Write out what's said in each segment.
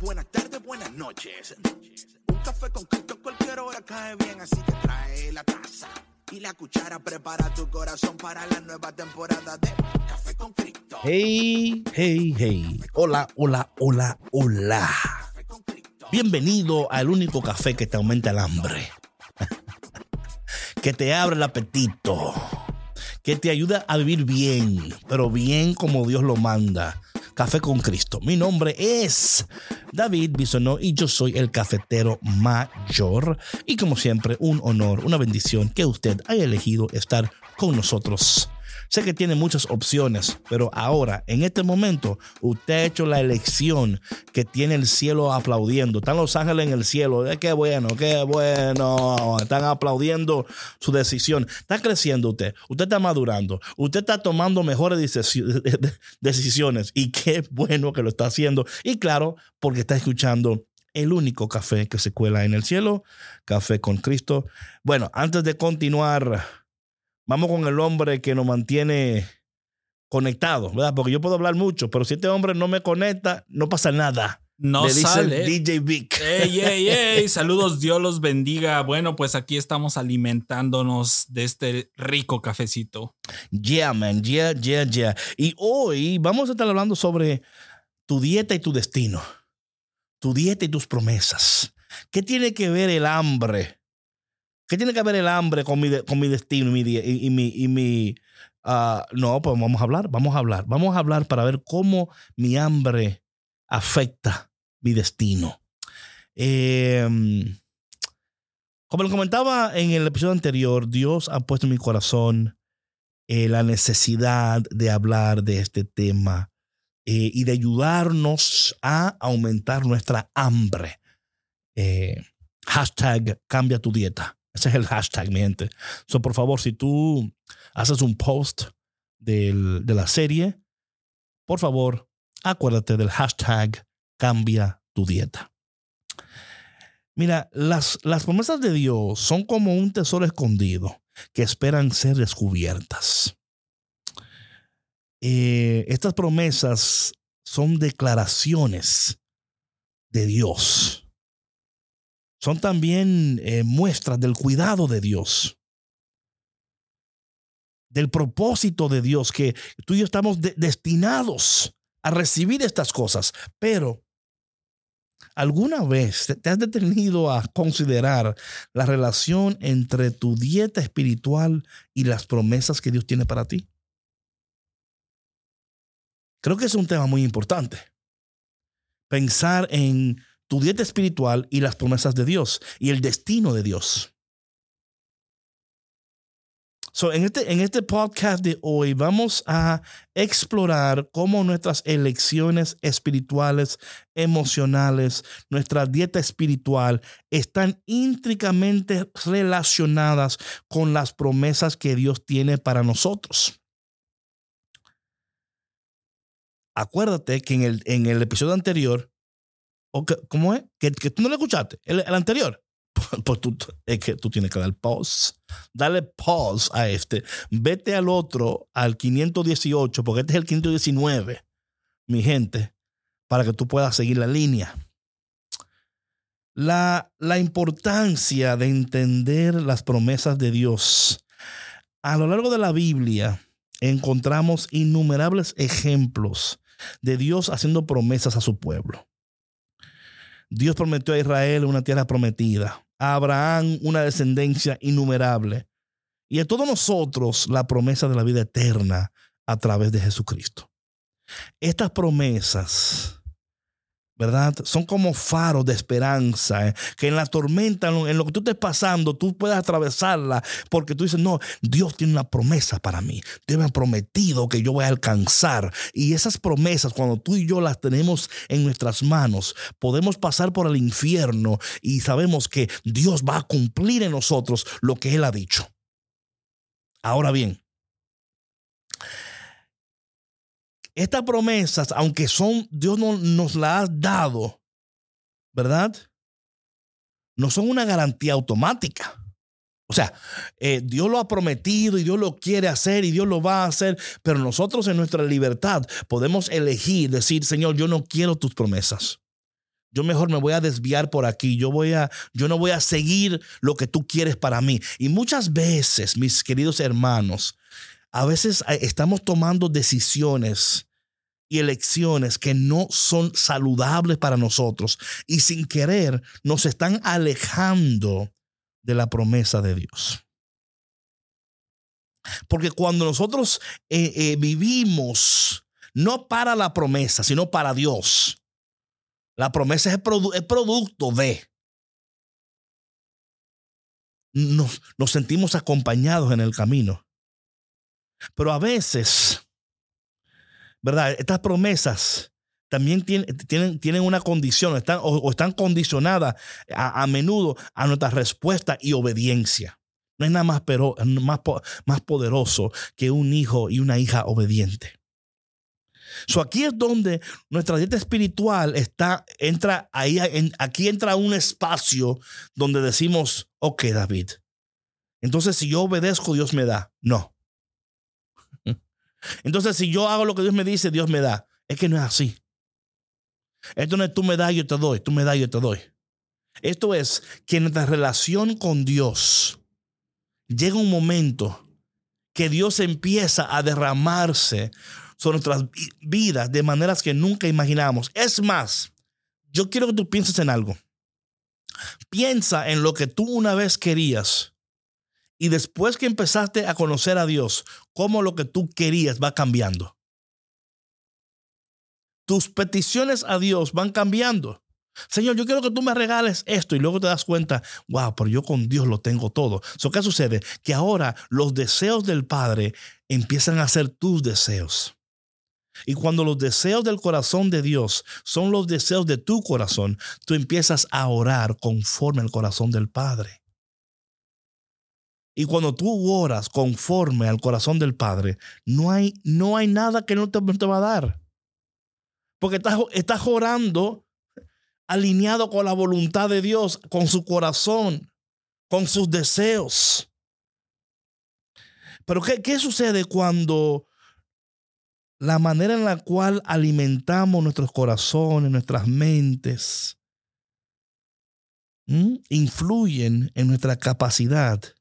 buenas tardes, buenas noches. Un café con Cristo en cualquier hora cae bien, así que trae la taza y la cuchara. Prepara tu corazón para la nueva temporada de Café con Cristo. Hey, hey, hey. Hola, hola, hola, hola. Bienvenido al único café que te aumenta el hambre. que te abre el apetito. Que te ayuda a vivir bien, pero bien como Dios lo manda. Café con Cristo. Mi nombre es David Bisonó y yo soy el cafetero mayor. Y como siempre, un honor, una bendición que usted haya elegido estar con nosotros. Sé que tiene muchas opciones, pero ahora, en este momento, usted ha hecho la elección que tiene el cielo aplaudiendo. Están los ángeles en el cielo. Eh, qué bueno, qué bueno. Están aplaudiendo su decisión. Está creciendo usted. Usted está madurando. Usted está tomando mejores decisi- decisiones. Y qué bueno que lo está haciendo. Y claro, porque está escuchando el único café que se cuela en el cielo, Café con Cristo. Bueno, antes de continuar, vamos con el hombre que nos mantiene conectados, ¿verdad? Porque yo puedo hablar mucho, pero si este hombre no me conecta, no pasa nada. No Le sale. DJ Vic. Ey, ey, ey, saludos, Dios los bendiga. Bueno, pues aquí estamos alimentándonos de este rico cafecito. Yeah, man, yeah, yeah, yeah. Y hoy vamos a estar hablando sobre tu dieta y tu destino. Tu dieta y tus promesas. ¿Qué tiene que ver el hambre? ¿Qué tiene que ver el hambre con mi, con mi destino y mi... Y, mi, y mi ah, no, pues vamos a hablar, vamos a hablar. Vamos a hablar para ver cómo mi hambre afecta mi destino. Eh, como lo comentaba en el episodio anterior, Dios ha puesto en mi corazón eh, la necesidad de hablar de este tema eh, y de ayudarnos a aumentar nuestra hambre. Eh, hashtag cambia tu dieta. Ese es el hashtag, mi gente. So, por favor, si tú haces un post del- de la serie, por favor, acuérdate del hashtag cambia tu dieta. Mira, las, las promesas de Dios son como un tesoro escondido que esperan ser descubiertas. Eh, estas promesas son declaraciones de Dios. Son también eh, muestras del cuidado de Dios. Del propósito de Dios, que tú y yo estamos de- destinados a recibir estas cosas. Pero, ¿alguna vez te has detenido a considerar la relación entre tu dieta espiritual y las promesas que Dios tiene para ti? Creo que es un tema muy importante. Pensar en tu dieta espiritual y las promesas de Dios y el destino de Dios. So, en, este, en este podcast de hoy vamos a explorar cómo nuestras elecciones espirituales, emocionales, nuestra dieta espiritual están íntricamente relacionadas con las promesas que Dios tiene para nosotros. Acuérdate que en el, en el episodio anterior, ¿cómo es? Que, tú no lo escuchaste, el, el anterior. Pues tú, es que tú tienes que dar pause. Dale pause a este. Vete al otro, al 518, porque este es el 519, mi gente, para que tú puedas seguir la línea. La, la importancia de entender las promesas de Dios. A lo largo de la Biblia encontramos innumerables ejemplos de Dios haciendo promesas a su pueblo. Dios prometió a Israel una tierra prometida, a Abraham una descendencia innumerable y a todos nosotros la promesa de la vida eterna a través de Jesucristo. Estas promesas ¿verdad? Son como faros de esperanza, ¿eh? que en la tormenta, en lo- que tú estés pasando, tú puedas atravesarla, porque tú dices, no, Dios tiene una promesa para mí, Dios me ha prometido que yo voy a alcanzar, y esas promesas, cuando tú y yo las tenemos en nuestras manos, podemos pasar por el infierno y sabemos que Dios va a cumplir en nosotros lo que Él ha dicho. Ahora bien, estas promesas, aunque son, Dios no, nos las ha dado, ¿verdad? No son una garantía automática. O sea, eh, Dios lo ha prometido y Dios lo quiere hacer y Dios lo va a hacer, pero nosotros en nuestra libertad podemos elegir, decir, Señor, yo no quiero tus promesas. yo mejor me voy a desviar por aquí. Yo voy a, yo no voy a seguir lo que tú quieres para mí. Y muchas veces, mis queridos hermanos, a veces eh, estamos tomando decisiones y elecciones que no son saludables para nosotros y sin querer nos están alejando de la promesa de Dios. Porque cuando nosotros eh, eh, vivimos no para la promesa, sino para Dios, la promesa es, producto de. Nos, nos, sentimos acompañados en el camino. Pero a veces, ¿verdad? Estas promesas también tienen, tienen, una condición están, o, están condicionadas a, menudo a nuestra respuesta y obediencia. No hay nada más, pero, más, más poderoso que un hijo y una hija obediente. So aquí es donde nuestra dieta espiritual está, entra ahí, aquí entra un espacio donde decimos, ok, David. Entonces, si yo obedezco, Dios me da. No. Entonces, si yo hago lo que Dios me dice, Dios me da. Es que no es así. Esto no es tú me das, yo te doy, tú me das, yo te doy. Esto es que nuestra relación con Dios llega un momento que Dios empieza a derramarse sobre nuestras vidas de maneras que nunca imaginamos. Es más, yo quiero que tú pienses en algo. Piensa en lo que tú una vez querías y después que empezaste a conocer a Dios, cómo lo que tú querías va cambiando. Tus peticiones a Dios van cambiando. Señor, yo quiero que tú me regales esto y luego te das cuenta, wow, pero yo con Dios lo tengo todo. ¿Qué sucede? Que ahora los deseos del Padre empiezan a ser tus deseos. Y cuando los deseos del corazón de Dios son los deseos de tu corazón, tú empiezas a orar conforme al corazón del Padre. Y cuando tú oras conforme al corazón del Padre, no hay, no hay nada que no te, te va a dar. Porque estás, estás orando alineado con la voluntad de Dios, con su corazón, con sus deseos. Pero ¿qué, qué sucede cuando la manera en la cual alimentamos nuestros corazones, nuestras mentes, influyen en nuestra capacidad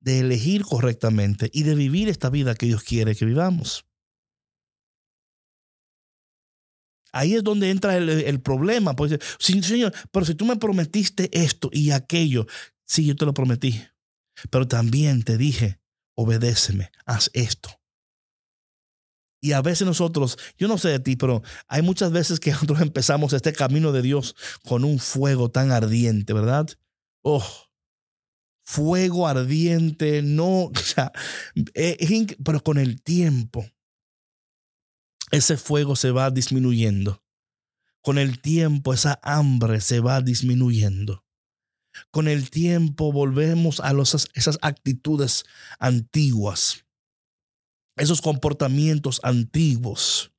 de elegir correctamente y de vivir esta vida que Dios quiere que vivamos. Ahí es donde entra el, problema. Pues, sí, Señor, pero si tú me prometiste esto y aquello, sí, yo te lo prometí. Pero también te dije, obedéceme, haz esto. Y a veces nosotros, yo no sé de ti, pero hay muchas veces que nosotros empezamos este camino de Dios con un fuego tan ardiente, ¿verdad? Oh, fuego ardiente, no, o sea, pero con el tiempo, ese fuego se va disminuyendo. Con el tiempo, esa hambre se va disminuyendo. Con el tiempo volvemos a esas actitudes antiguas esos comportamientos antiguos.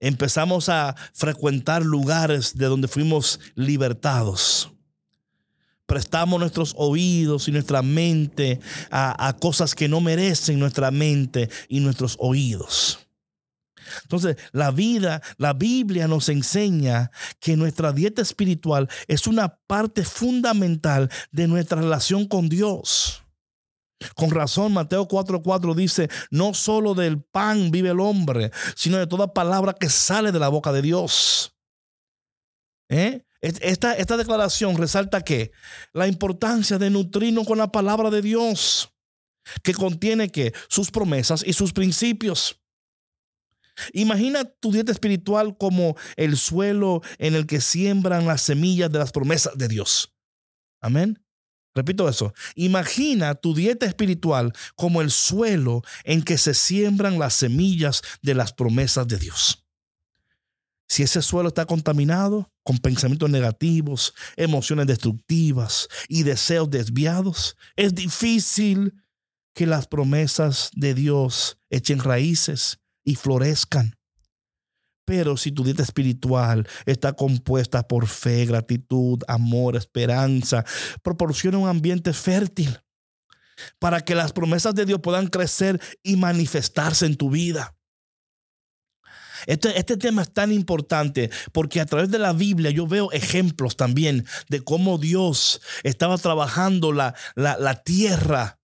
Empezamos a frecuentar lugares de donde fuimos libertados. Prestamos nuestros oídos y nuestra mente a, cosas que no merecen nuestra mente y nuestros oídos. Entonces, la vida, la Biblia nos enseña que nuestra dieta espiritual es una parte fundamental de nuestra relación con Dios. Con razón, Mateo 4:4 dice, no solo del pan vive el hombre, sino de toda palabra que sale de la boca de Dios. ¿Eh? Esta, esta declaración resalta que la importancia de nutrirnos con la palabra de Dios, que contiene que sus promesas y sus principios. Imagina tu dieta espiritual como el suelo en el que siembran las semillas de las promesas de Dios. Amén. Repito eso. Imagina tu dieta espiritual como el suelo en que se siembran las semillas de las promesas de Dios. Si ese suelo está contaminado con pensamientos negativos, emociones destructivas y deseos desviados, es difícil que las promesas de Dios echen raíces y florezcan. Pero si tu dieta espiritual está compuesta por fe, gratitud, amor, esperanza, proporciona un ambiente fértil para que las promesas de Dios puedan crecer y manifestarse en tu vida. Este, este, tema es tan importante porque a través de la Biblia yo veo ejemplos también de cómo Dios estaba trabajando la, la, tierra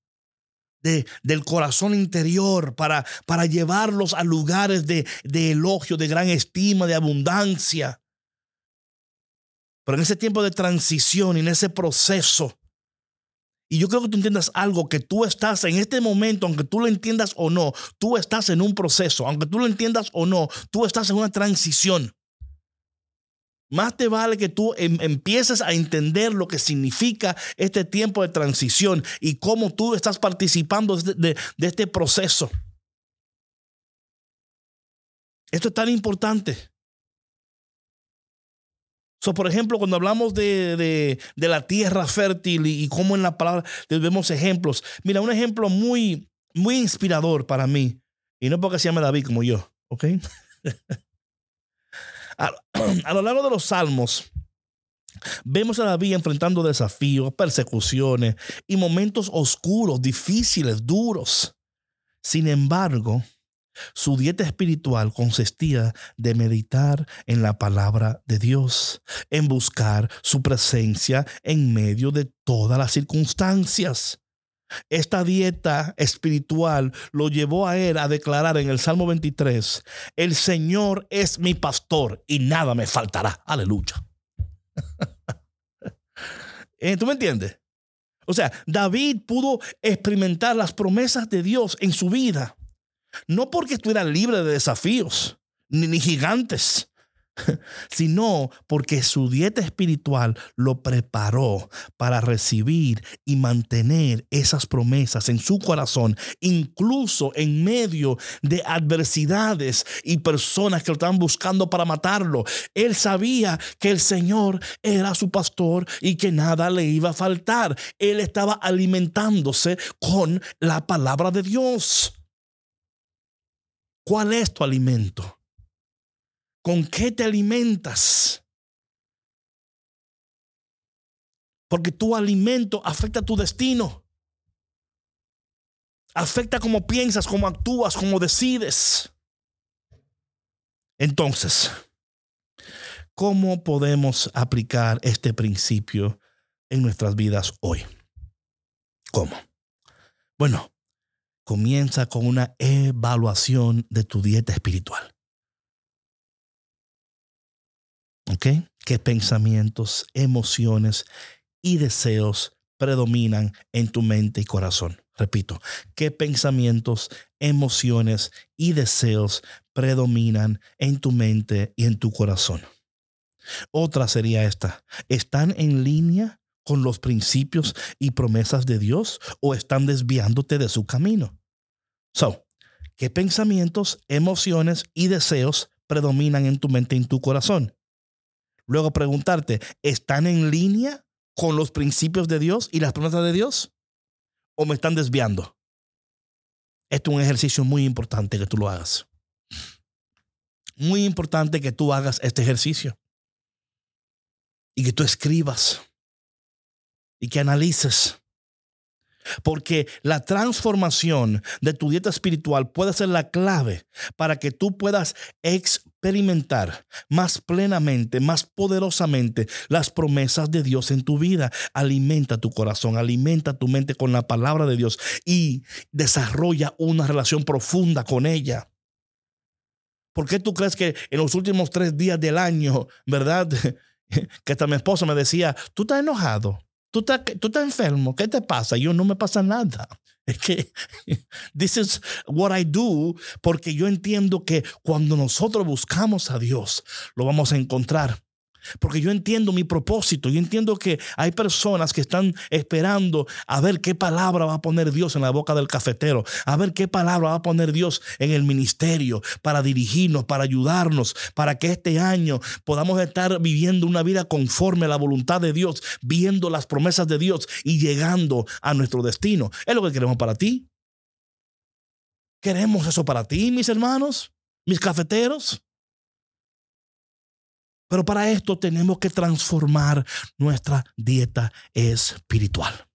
de, del corazón interior para, para llevarlos a lugares de, de elogio, de gran estima, de abundancia. Pero en ese tiempo de transición y en ese proceso, y yo creo que tú entiendas algo, que tú estás en este momento, aunque tú lo entiendas o no, tú estás en un proceso, aunque tú lo entiendas o no, tú estás en una transición. Más te vale que tú em, empieces a entender lo que significa este tiempo de transición y cómo tú estás participando de este proceso. Esto es tan importante. So, por ejemplo, cuando hablamos de, la tierra fértil y, cómo en la palabra vemos ejemplos. Mira, un ejemplo muy, muy inspirador para mí. Y no porque se llame David como yo, ¿ok? a lo largo de los salmos, Vemos a David enfrentando desafíos, persecuciones y momentos oscuros, difíciles, duros. Sin embargo, su dieta espiritual consistía de meditar en la palabra de Dios, en buscar su presencia en medio de todas las circunstancias. Esta dieta espiritual lo llevó a él a declarar en el Salmo 23, el Señor es mi pastor y nada me faltará. Aleluya. Eh, ¿Tú me entiendes? O sea, David pudo experimentar las promesas de Dios en su vida no porque estuviera libre de desafíos, ni, gigantes, sino porque su dieta espiritual lo preparó para recibir y mantener esas promesas en su corazón, incluso en medio de adversidades y personas que lo estaban buscando para matarlo. Él sabía que el Señor era su pastor y que nada le iba a faltar. Él estaba alimentándose con la palabra de Dios. ¿Cuál es tu alimento? ¿Con qué te alimentas? Porque tu alimento afecta tu destino. Afecta cómo piensas, cómo actúas, cómo decides. Entonces, ¿cómo podemos aplicar este principio en nuestras vidas hoy? ¿Cómo? Bueno, comienza con una evaluación de tu dieta espiritual. ¿Ok? ¿Qué pensamientos, emociones y deseos predominan en tu mente y corazón? Repito, ¿qué pensamientos, emociones y deseos predominan en tu mente y en tu corazón? Otra sería esta. ¿Están en línea con los principios y promesas de Dios o están desviándote de su camino? So, ¿qué pensamientos, emociones y deseos predominan en tu mente y en tu corazón? Luego preguntarte, ¿están en línea con los principios de Dios y las promesas de Dios? ¿O me están desviando? Esto es un ejercicio muy importante que tú lo hagas. Muy importante que tú hagas este ejercicio. Y que tú escribas. Y que analices porque la transformación de tu dieta espiritual puede ser la clave para que tú puedas experimentar más plenamente, más poderosamente las promesas de Dios en tu vida. Alimenta tu corazón, alimenta tu mente con la palabra de Dios y desarrolla una relación profunda con ella. ¿Por qué tú crees que en los últimos tres días del año, verdad? Que hasta mi esposa me decía, tú estás enojado. Tú estás, tú estás enfermo, ¿qué te pasa? Yo no me pasa nada. Es que this is what I do porque yo entiendo que cuando nosotros buscamos a Dios, lo vamos a encontrar. Porque yo entiendo mi propósito, yo entiendo que hay personas que están esperando a ver qué palabra va a poner Dios en la boca del cafetero, a ver qué palabra va a poner Dios en el ministerio para dirigirnos, para ayudarnos, para que este año podamos estar viviendo una vida conforme a la voluntad de Dios, viendo las promesas de Dios y llegando a nuestro destino. Es lo que queremos para ti. Queremos eso para ti, mis hermanos, mis cafeteros. Pero para esto tenemos que transformar nuestra dieta espiritual.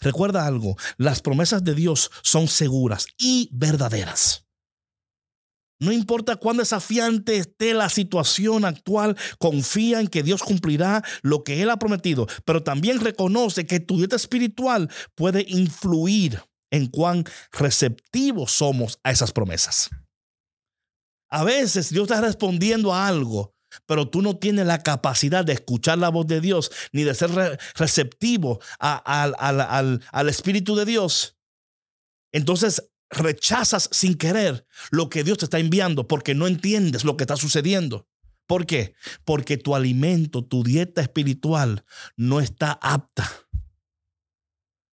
Recuerda algo, las promesas de Dios son seguras y verdaderas. No importa cuán desafiante esté la situación actual, confía en que Dios cumplirá lo que Él ha prometido, pero también reconoce que tu dieta espiritual puede influir en cuán receptivos somos a esas promesas. A veces Dios está respondiendo a algo, pero tú no tienes la capacidad de escuchar la voz de Dios ni de ser receptivo al Espíritu de Dios. Entonces rechazas sin querer lo que Dios te está enviando porque no entiendes lo que está sucediendo. ¿Por qué? Porque tu alimento, tu dieta espiritual no está apta.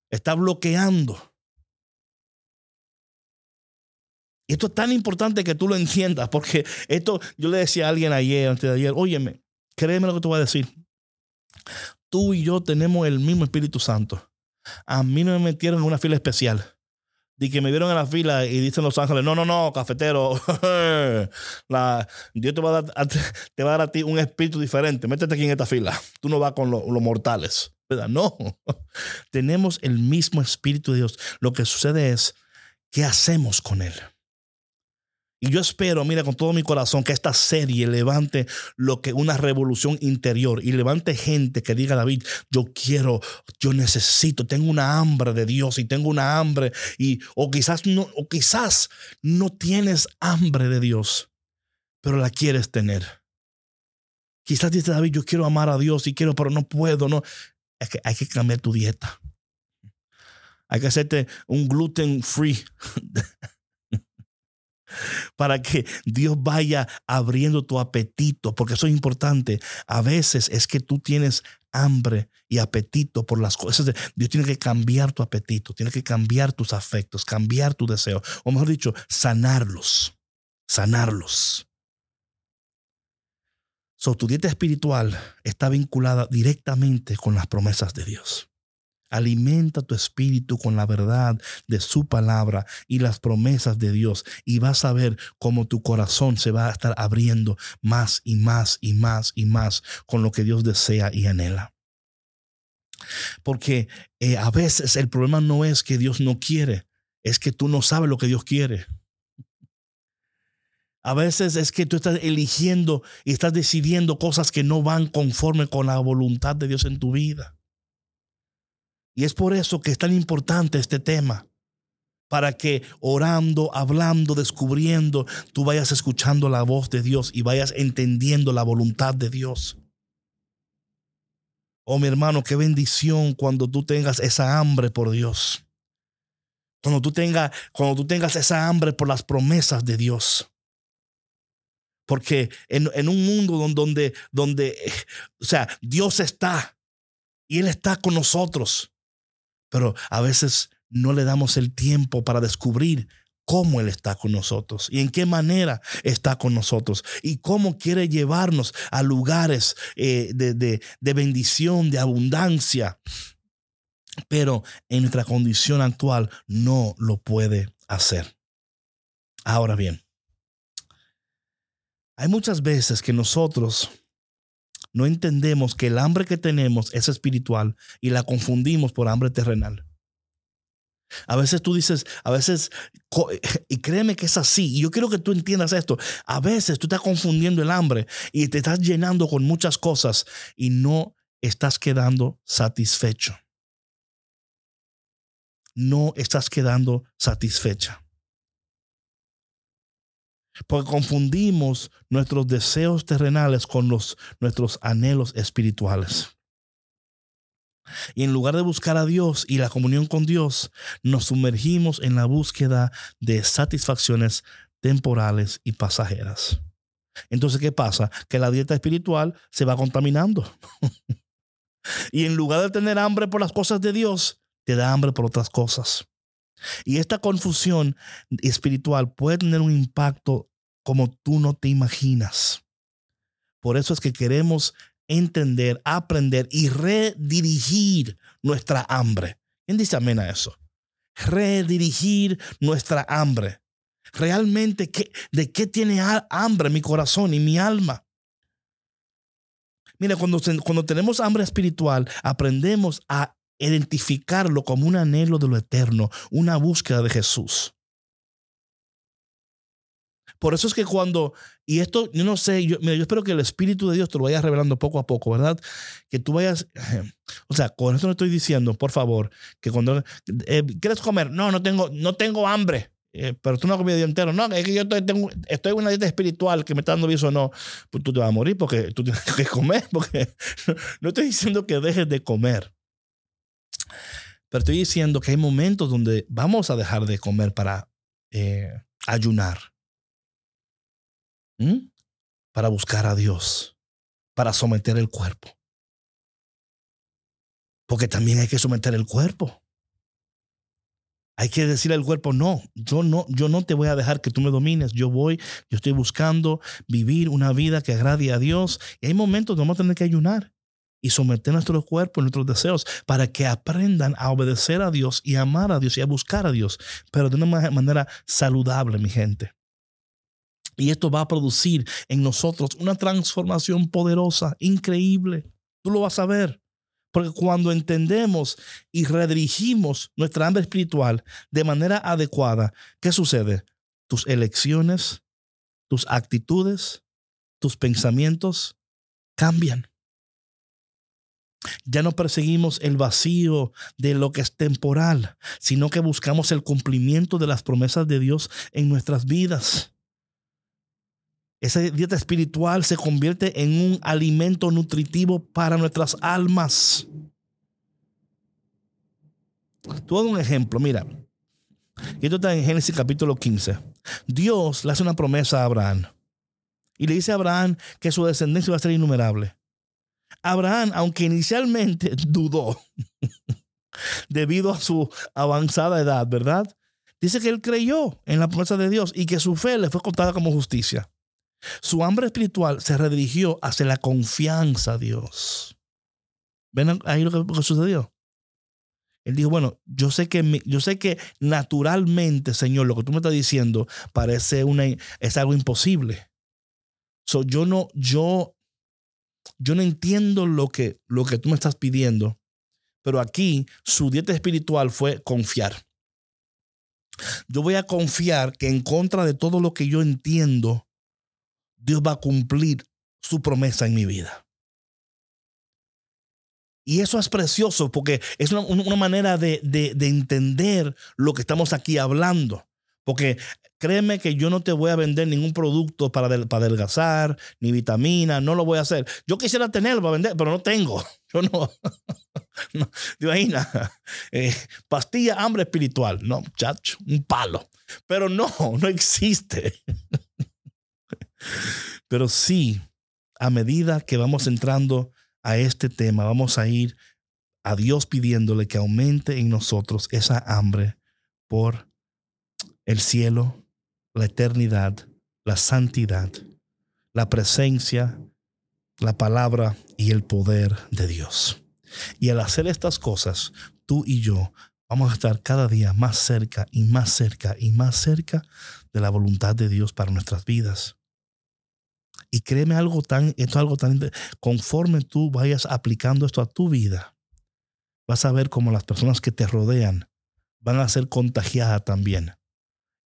Está bloqueando. Esto es tan importante que tú lo entiendas, porque esto, yo le decía a alguien ayer, antes de ayer, óyeme, créeme lo que te voy a decir. Tú y yo tenemos el mismo Espíritu Santo. A mí no me metieron en una fila especial de que me vieron en la fila y dicen los ángeles, no, no, no, cafetero, Dios te va, a dar, te va a dar a ti un espíritu diferente, métete aquí en esta fila, tú no vas con los mortales. No, tenemos el mismo espíritu de Dios. Lo que sucede es, ¿qué hacemos con él? Y yo espero, mira, con todo mi corazón, que esta serie levante lo que una revolución interior y levante gente que diga, David, yo quiero, yo necesito, tengo una hambre de Dios y tengo una hambre y o quizás no o quizás no tienes hambre de Dios, pero la quieres tener. Quizás dice David, yo quiero amar a Dios y quiero, pero no puedo, no. Es que hay que cambiar tu dieta. Hay que hacerte un gluten free para que Dios vaya abriendo tu apetito, porque eso es importante. A veces es que tú tienes hambre y apetito por las cosas. Dios tiene que cambiar tu apetito, tiene que cambiar tus afectos, cambiar tu deseo, o mejor dicho, sanarlos, sanarlos. So, tu dieta espiritual está vinculada directamente con las promesas de Dios. Alimenta tu espíritu con la verdad de su palabra y las promesas de Dios y vas a ver cómo tu corazón se va a estar abriendo más y más y más y más con lo que Dios desea y anhela. Porque eh, a veces el problema no es que Dios no quiere, es que tú no sabes lo que Dios quiere. A veces es que tú estás eligiendo y estás decidiendo cosas que no van conforme con la voluntad de Dios en tu vida. Y es por eso que es tan importante este tema. Para que orando, hablando, descubriendo, tú vayas escuchando la voz de Dios y vayas entendiendo la voluntad de Dios. Oh mi hermano, qué bendición cuando tú tengas esa hambre por Dios. Cuando tú, tengas, cuando tú tengas esa hambre por las promesas de Dios. Porque en, un mundo donde, donde, donde, o sea, Dios está y Él está con nosotros pero a veces no le damos el tiempo para descubrir cómo Él está con nosotros y en qué manera está con nosotros y cómo quiere llevarnos a lugares eh, de, de bendición, de abundancia. Pero en nuestra condición actual no lo puede hacer. Ahora bien, hay muchas veces que nosotros no entendemos que el hambre que tenemos es espiritual y la confundimos por hambre terrenal. A veces tú dices, a veces, y créeme que es así, y yo quiero que tú entiendas esto, a veces tú estás confundiendo el hambre y te estás llenando con muchas cosas y no estás quedando satisfecho. No estás quedando satisfecha. Porque confundimos nuestros deseos terrenales con los, nuestros anhelos espirituales. Y en lugar de buscar a Dios y la comunión con Dios, nos sumergimos en la búsqueda de satisfacciones temporales y pasajeras. Entonces, ¿qué pasa? Que la dieta espiritual se va contaminando. y en lugar de tener hambre por las cosas de Dios, te da hambre por otras cosas. Y esta confusión espiritual puede tener un impacto como tú no te imaginas. Por eso es que queremos entender, aprender y redirigir nuestra hambre. ¿Quién dice amén a eso? Redirigir nuestra hambre. Realmente, ¿de qué tiene hambre mi corazón y mi alma? Mira, cuando, cuando tenemos hambre espiritual, aprendemos a identificarlo como un anhelo de lo eterno, una búsqueda de Jesús. Por eso es que cuando, y esto, yo no sé, yo, mira, yo espero que el Espíritu de Dios te lo vaya revelando poco a poco, ¿verdad? Que tú vayas, o sea, con esto no estoy diciendo, por favor, que cuando, eh, ¿quieres comer? No, no tengo, no tengo hambre. Eh, pero tú no has comido el día entero. No, es que yo estoy, tengo, estoy en una dieta espiritual que me está dando viso no. Pues tú te vas a morir porque tú tienes que comer. Porque no estoy diciendo que dejes de comer. Pero estoy diciendo que hay momentos donde vamos a dejar de comer para eh, ayunar. ¿Mm? Para buscar a Dios. Para someter el cuerpo. Porque también hay que someter el cuerpo. Hay que decirle al cuerpo, no, yo no, yo no te voy a dejar que tú me domines. Yo voy, yo estoy buscando vivir una vida que agrade a Dios. Y hay momentos donde vamos a tener que ayunar y someter nuestro cuerpo, nuestros deseos, para que aprendan a obedecer a Dios y amar a Dios y a buscar a Dios, pero de una manera saludable, mi gente. Y esto va a producir en nosotros una transformación poderosa, increíble. Tú lo vas a ver. Porque cuando entendemos y redirigimos nuestra hambre espiritual de manera adecuada, ¿qué sucede? Tus elecciones, tus actitudes, tus pensamientos cambian. Ya no perseguimos el vacío de lo que es temporal, sino que buscamos el cumplimiento de las promesas de Dios en nuestras vidas. Esa dieta espiritual se convierte en un alimento nutritivo para nuestras almas. Todo un ejemplo, mira. Y esto está en Génesis capítulo 15. Dios le hace una promesa a Abraham. Y le dice a Abraham que su descendencia va a ser innumerable. Abraham, aunque inicialmente dudó debido a su avanzada edad, ¿verdad? Dice que él creyó en la promesa de Dios y que su fe le fue contada como justicia. Su hambre espiritual se redirigió hacia la confianza a Dios. ¿Ven ahí lo que, sucedió? Él dijo, bueno, yo sé que yo sé que naturalmente, Señor, lo que tú me estás diciendo parece una es algo imposible. So, yo no yo yo no entiendo lo que lo que tú me estás pidiendo, pero aquí su dieta espiritual fue confiar. Yo voy a confiar que en contra de todo lo que yo entiendo, Dios va a cumplir su promesa en mi vida. Y eso es precioso porque es una, manera de, entender lo que estamos aquí hablando. Porque créeme que yo no te voy a vender ningún producto para, para adelgazar, ni vitamina, no lo voy a hacer. Yo quisiera tenerlo para vender, pero no tengo. Yo no. no imagina, eh, pastilla hambre espiritual. No, chacho, un palo. Pero no, no existe. Pero sí, a medida que vamos entrando a este tema, vamos a ir a Dios pidiéndole que aumente en nosotros esa hambre por el cielo, la eternidad, la santidad, la presencia, la palabra y el poder de Dios. Y al hacer estas cosas, tú y yo vamos a estar cada día más cerca y más cerca y más cerca de la voluntad de Dios para nuestras vidas. Y créeme algo tan, esto es algo tan, conforme tú vayas aplicando esto a tu vida, vas a ver cómo las personas que te rodean van a ser contagiadas también.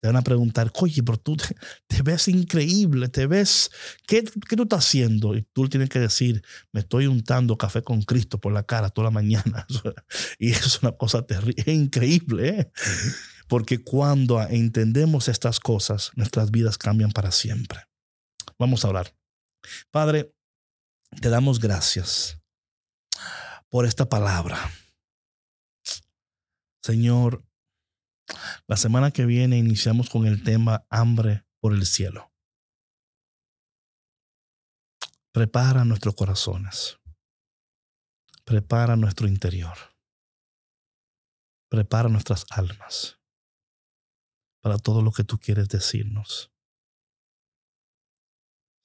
Te van a preguntar, oye, pero tú te, ves increíble, te ves, ¿qué, ¿qué, tú estás haciendo? Y tú tienes que decir, me estoy untando café con Cristo por la cara toda la mañana. y es una cosa terrible, increíble, ¿eh? porque cuando entendemos estas cosas, nuestras vidas cambian para siempre. Vamos a orar. Padre, te damos gracias por esta palabra. Señor, la semana que viene iniciamos con el tema hambre por el cielo. Prepara nuestros corazones. Prepara nuestro interior. Prepara nuestras almas para todo lo que tú quieres decirnos.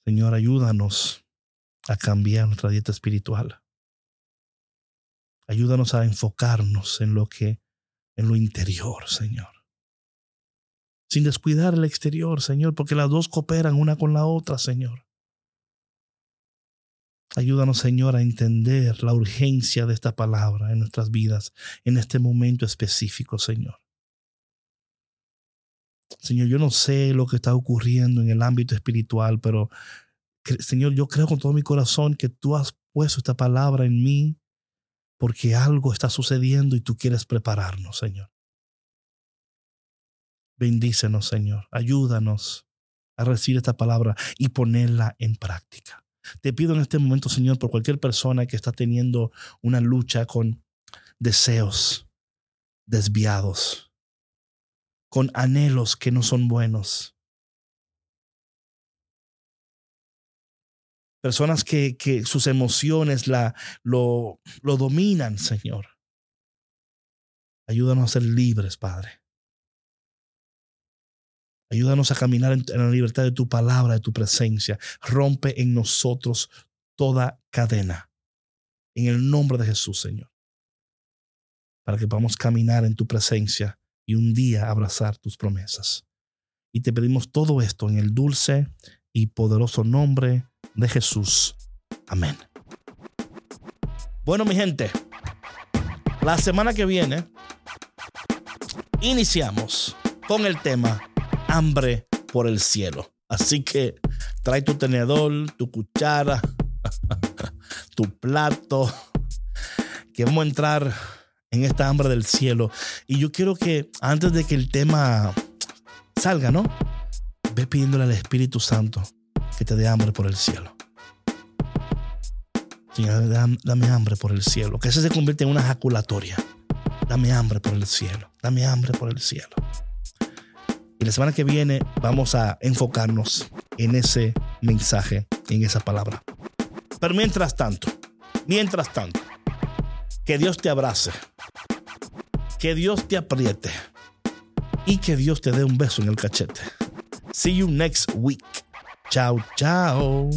Señor, ayúdanos a cambiar nuestra dieta espiritual. Ayúdanos a enfocarnos en lo que, en lo interior, Señor. Sin descuidar el exterior, Señor, porque las dos cooperan una con la otra, Señor. Ayúdanos, Señor, a entender la urgencia de esta palabra en nuestras vidas en este momento específico, Señor. Señor, yo no sé lo que está ocurriendo en el ámbito espiritual, pero Señor, yo creo con todo mi corazón que tú has puesto esta palabra en mí porque algo está sucediendo y tú quieres prepararnos, Señor. Bendícenos, Señor. Ayúdanos a recibir esta palabra y ponerla en práctica. Te pido en este momento, Señor, por cualquier persona que está teniendo una lucha con deseos desviados, con anhelos que no son buenos. Personas que, que sus emociones la, lo, lo dominan, Señor. Ayúdanos a ser libres, Padre. Ayúdanos a caminar en, la libertad de tu palabra, de tu presencia. Rompe en nosotros toda cadena. En el nombre de Jesús, Señor. Para que podamos caminar en tu presencia y un día abrazar tus promesas. Y te pedimos todo esto en el dulce y poderoso nombre de Jesús. Amén. Bueno, mi gente, la semana que viene iniciamos con el tema hambre por el cielo. Así que trae tu tenedor, tu cuchara, tu plato, que vamos a entrar en esta hambre del cielo. Y yo quiero que antes de que el tema salga, ¿no? Ve pidiéndole al Espíritu Santo que te dé hambre por el cielo. Señor, dame hambre por el cielo. Que ese se convierta en una ejaculatoria. Dame hambre por el cielo. Dame hambre por el cielo. Y la semana que viene vamos a enfocarnos en ese mensaje, en esa palabra. Pero mientras tanto, mientras tanto, que Dios te abrace, que Dios te apriete y que Dios te dé un beso en el cachete. See you next week. Chao, chao.